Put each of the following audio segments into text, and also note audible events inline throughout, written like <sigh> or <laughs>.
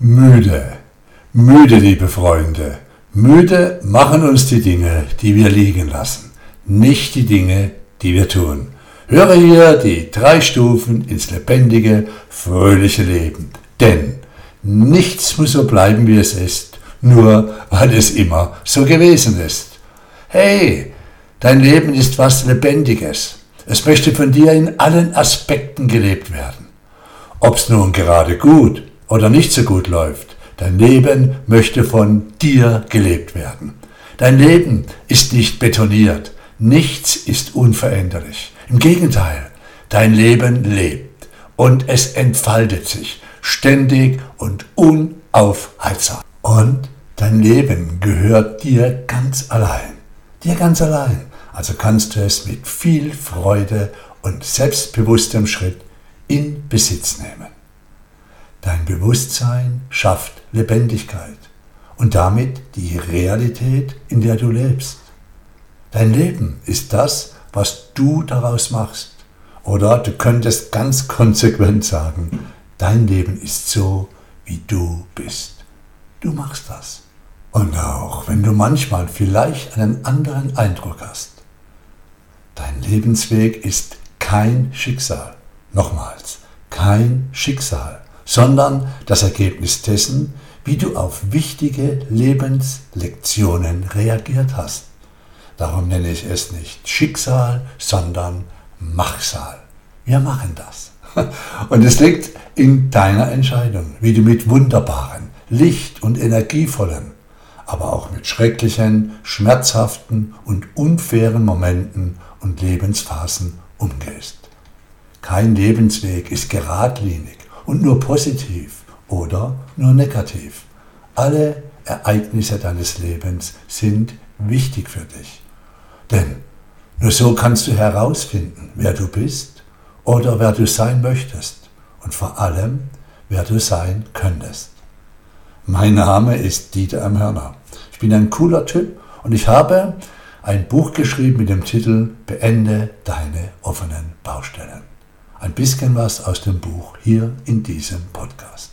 Müde, müde, liebe Freunde, müde machen uns die Dinge, die wir liegen lassen, nicht die Dinge, die wir tun. Höre hier die drei Stufen ins lebendige, fröhliche Leben. Denn nichts muss so bleiben, wie es ist, nur weil es immer so gewesen ist. Hey, dein Leben ist was Lebendiges. Es möchte von dir in allen Aspekten gelebt werden. Ob's nun gerade gut oder nicht so gut läuft, dein Leben möchte von dir gelebt werden. Dein Leben ist nicht betoniert, nichts ist unveränderlich. Im Gegenteil, dein Leben lebt und es entfaltet sich ständig und unaufhaltsam. Und dein Leben gehört dir ganz allein. Dir ganz allein. Also kannst du es mit viel Freude und selbstbewusstem Schritt in Besitz nehmen. Dein Bewusstsein schafft Lebendigkeit und damit die Realität, in der du lebst. Dein Leben ist das, was du daraus machst. Oder du könntest ganz konsequent sagen, dein Leben ist so, wie du bist. Du machst das. Und auch wenn du manchmal vielleicht einen anderen Eindruck hast, dein Lebensweg ist kein Schicksal. Nochmals, kein Schicksal sondern das Ergebnis dessen, wie du auf wichtige Lebenslektionen reagiert hast. Darum nenne ich es nicht Schicksal, sondern Machsal. Wir machen das. <laughs> Und es liegt in deiner Entscheidung, wie du mit wunderbaren, licht- und energievollen, aber auch mit schrecklichen, schmerzhaften und unfairen Momenten und Lebensphasen umgehst. Kein Lebensweg ist geradlinig und nur positiv oder nur negativ. Alle Ereignisse deines Lebens sind wichtig für dich. Denn nur so kannst du herausfinden, wer du bist oder wer du sein möchtest und vor allem, wer du sein könntest. Mein Name ist Dieter M. Hörner. Ich bin ein cooler Typ und ich habe ein Buch geschrieben mit dem Titel Beende deine offenen Baustellen ein bisschen was aus dem Buch hier in diesem Podcast.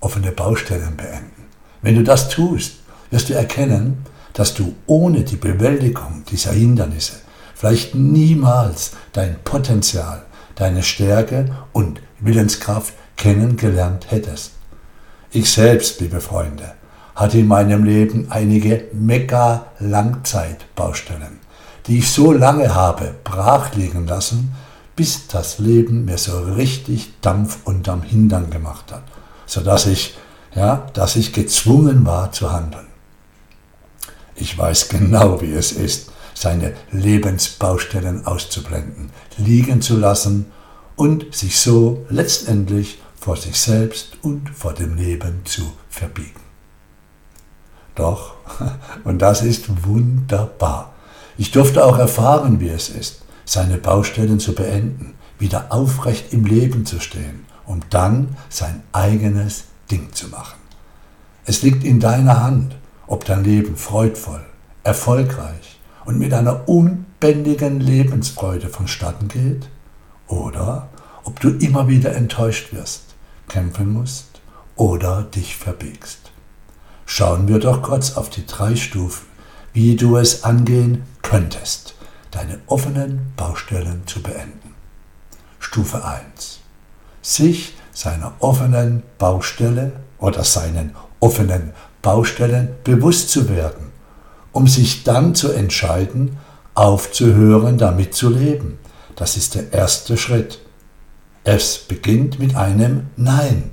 Offene Baustellen beenden. Wenn du das tust, wirst du erkennen, dass du ohne die Bewältigung dieser Hindernisse vielleicht niemals dein Potenzial, deine Stärke und Willenskraft kennengelernt hättest. Ich selbst, liebe Freunde, hatte in meinem Leben einige mega Langzeitbaustellen, die ich so lange habe brach liegen lassen, bis das Leben mir so richtig Dampf unterm Hintern gemacht hat, sodass ich, ja, dass ich gezwungen war zu handeln. Ich weiß genau, wie es ist, seine Lebensbaustellen auszublenden, liegen zu lassen und sich so letztendlich vor sich selbst und vor dem Leben zu verbiegen. Doch, <laughs> und das ist wunderbar, ich durfte auch erfahren, wie es ist, seine Baustellen zu beenden, wieder aufrecht im Leben zu stehen, um dann sein eigenes Ding zu machen. Es liegt in deiner Hand, ob dein Leben freudvoll, erfolgreich und mit einer unbändigen Lebensfreude vonstatten geht oder ob du immer wieder enttäuscht wirst, kämpfen musst oder dich verbiegst. Schauen wir doch kurz auf die drei Stufen, wie du es angehen könntest deine offenen Baustellen zu beenden. Stufe 1. Sich seiner offenen Baustelle oder seinen offenen Baustellen bewusst zu werden, um sich dann zu entscheiden, aufzuhören, damit zu leben. Das ist der erste Schritt. Es beginnt mit einem Nein.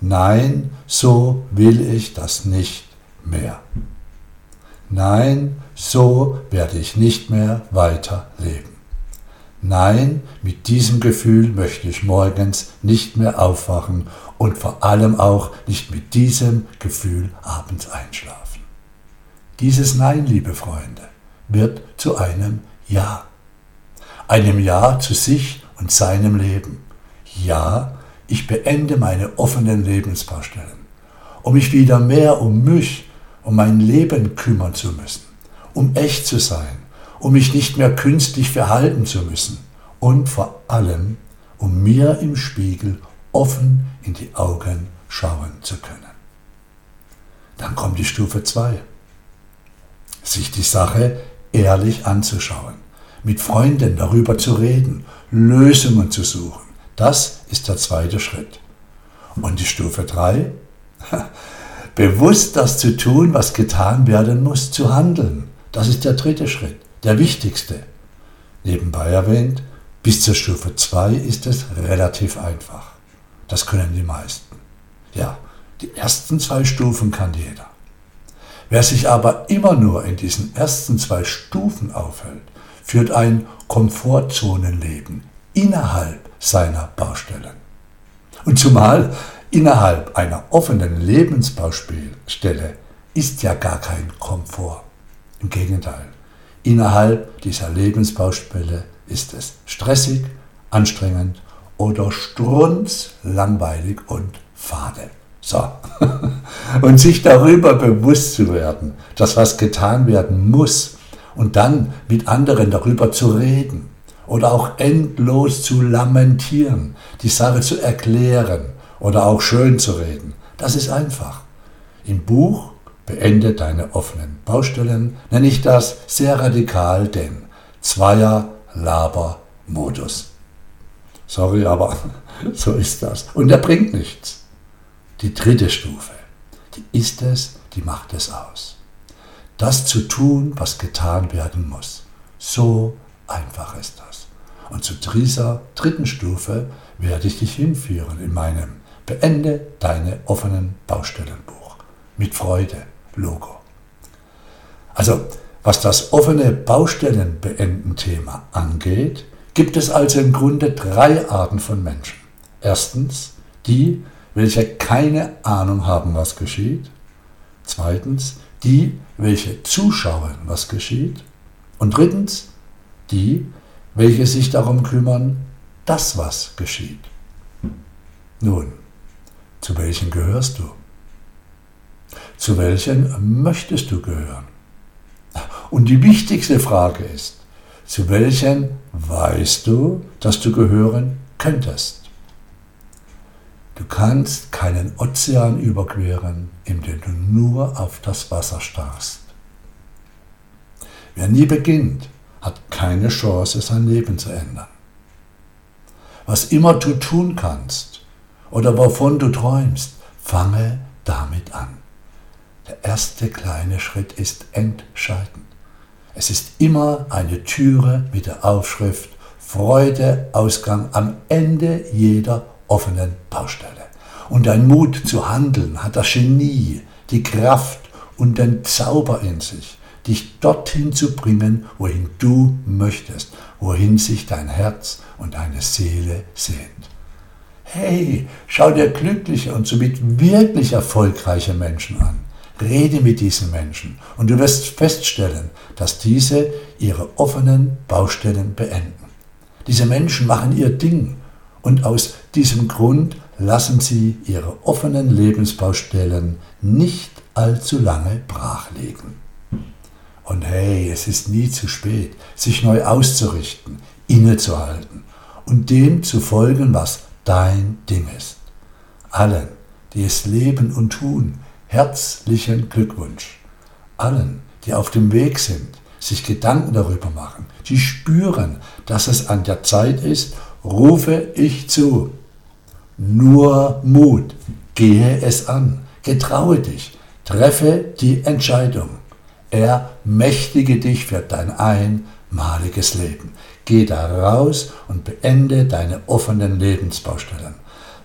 Nein, so will ich das nicht mehr. Nein, so werde ich nicht mehr weiter leben. Nein, mit diesem Gefühl möchte ich morgens nicht mehr aufwachen und vor allem auch nicht mit diesem Gefühl abends einschlafen. Dieses Nein, liebe Freunde, wird zu einem Ja. Einem Ja zu sich und seinem Leben. Ja, ich beende meine offenen Lebensbaustellen, um mich wieder mehr um mich, um mein Leben kümmern zu müssen um echt zu sein, um mich nicht mehr künstlich verhalten zu müssen und vor allem, um mir im Spiegel offen in die Augen schauen zu können. Dann kommt die Stufe 2. Sich die Sache ehrlich anzuschauen, mit Freunden darüber zu reden, Lösungen zu suchen. Das ist der zweite Schritt. Und die Stufe 3, <laughs> bewusst das zu tun, was getan werden muss, zu handeln. Das ist der dritte Schritt, der wichtigste. Nebenbei erwähnt, bis zur Stufe 2 ist es relativ einfach. Das können die meisten. Ja, die ersten zwei Stufen kann jeder. Wer sich aber immer nur in diesen ersten zwei Stufen aufhält, führt ein Komfortzonenleben innerhalb seiner Baustellen. Und zumal innerhalb einer offenen Lebensbaustelle ist ja gar kein Komfort. Im Gegenteil, innerhalb dieser Lebensbaustelle ist es stressig, anstrengend oder strunzlangweilig und fade. So. <laughs> Und sich darüber bewusst zu werden, dass was getan werden muss und dann mit anderen darüber zu reden oder auch endlos zu lamentieren, die Sache zu erklären oder auch schön zu reden, das ist einfach. Im Buch Beende deine offenen Baustellen nenne ich das sehr radikal den Zweier-Laber-Modus. Sorry, aber <laughs> so ist das. Und er bringt nichts. Die dritte Stufe, die ist es, die macht es aus. Das zu tun, was getan werden muss. So einfach ist das. Und zu dieser dritten Stufe werde ich dich hinführen in meinem Beende deine offenen Baustellenbuch. Mit Freude, Logo. Also, was das offene Baustellenbeenden-Thema angeht, gibt es also im Grunde drei Arten von Menschen. Erstens die, welche keine Ahnung haben, was geschieht. Zweitens, die, welche zuschauen, was geschieht. Und drittens, die, welche sich darum kümmern, dass was geschieht. Nun, zu welchen gehörst du? Zu welchen möchtest du gehören? Und die wichtigste Frage ist, zu welchen weißt du, dass du gehören könntest? Du kannst keinen Ozean überqueren, indem du nur auf das Wasser starrst. Wer nie beginnt, hat keine Chance, sein Leben zu ändern. Was immer du tun kannst oder wovon du träumst, fange damit an. Der erste kleine Schritt ist entscheidend. Es ist immer eine Türe mit der Aufschrift Freude, Ausgang am Ende jeder offenen Baustelle. Und dein Mut zu handeln hat das Genie, die Kraft und den Zauber in sich, dich dorthin zu bringen, wohin du möchtest, wohin sich dein Herz und deine Seele sehnt. Hey, schau dir glückliche und somit wirklich erfolgreiche Menschen an. Rede mit diesen Menschen und du wirst feststellen, dass diese ihre offenen Baustellen beenden. Diese Menschen machen ihr Ding und aus diesem Grund lassen Sie Ihre offenen Lebensbaustellen nicht allzu lange brachlegen. Und hey, es ist nie zu spät, sich neu auszurichten, innezuhalten und dem zu folgen, was dein Ding ist. Allen, die es leben und tun, herzlichen Glückwunsch. Allen, die auf dem Weg sind, sich Gedanken darüber machen, die spüren, dass es an der Zeit ist, rufe ich zu. Nur Mut, gehe es an, getraue dich, treffe die Entscheidung. Ermächtige dich für dein einmaliges Leben. Geh da raus und beende deine offenen Lebensbaustellen.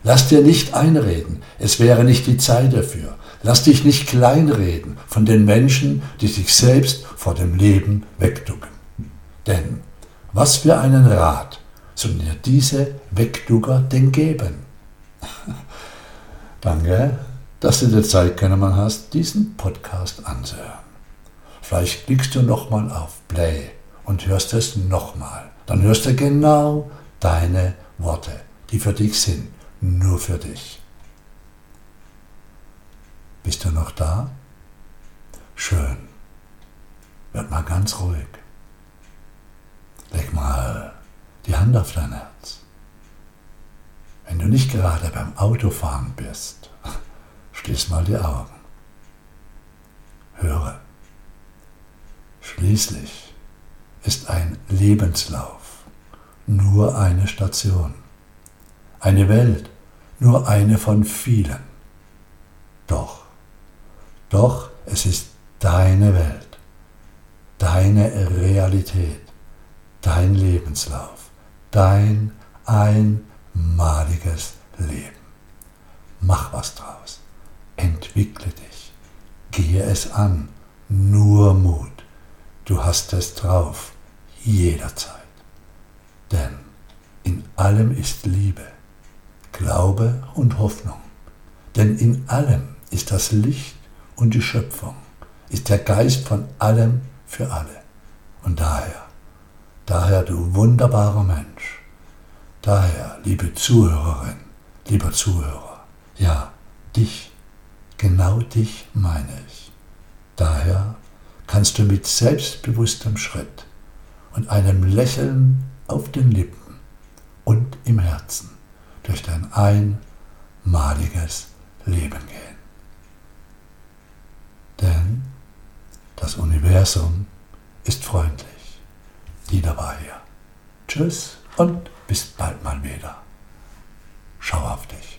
Lass dir nicht einreden, es wäre nicht die Zeit dafür. Lass dich nicht kleinreden von den Menschen, die sich selbst vor dem Leben wegducken. Denn was für einen Rat sollen dir diese Wegducker denn geben? <laughs> Danke, dass du dir Zeit genommen hast, diesen Podcast anzuhören. Vielleicht klickst du nochmal auf Play und hörst es nochmal. Dann hörst du genau deine Worte, die für dich sind, nur für dich. Bist du noch da? Schön. Werd mal ganz ruhig. Leg mal die Hand auf dein Herz. Wenn du nicht gerade beim Autofahren bist, <laughs> Schließ mal die Augen. Höre. Schließlich ist ein Lebenslauf nur eine Station. Eine Welt nur eine von vielen. Doch, es ist deine Welt, deine Realität, dein Lebenslauf, dein einmaliges Leben. Mach was draus, entwickle dich, gehe es an, nur Mut. Du hast es drauf, jederzeit. Denn in allem ist Liebe, Glaube und Hoffnung. Denn in allem ist das Licht und die Schöpfung, ist der Geist von allem für alle. Und daher, daher du wunderbarer Mensch, daher, liebe Zuhörerin, lieber Zuhörer, ja, dich, genau dich meine ich. Daher kannst du mit selbstbewusstem Schritt und einem Lächeln auf den Lippen und im Herzen durch dein einmaliges Leben gehen. Denn das Universum ist freundlich. Die dabei hier. Tschüss und bis bald mal wieder. Schau auf dich.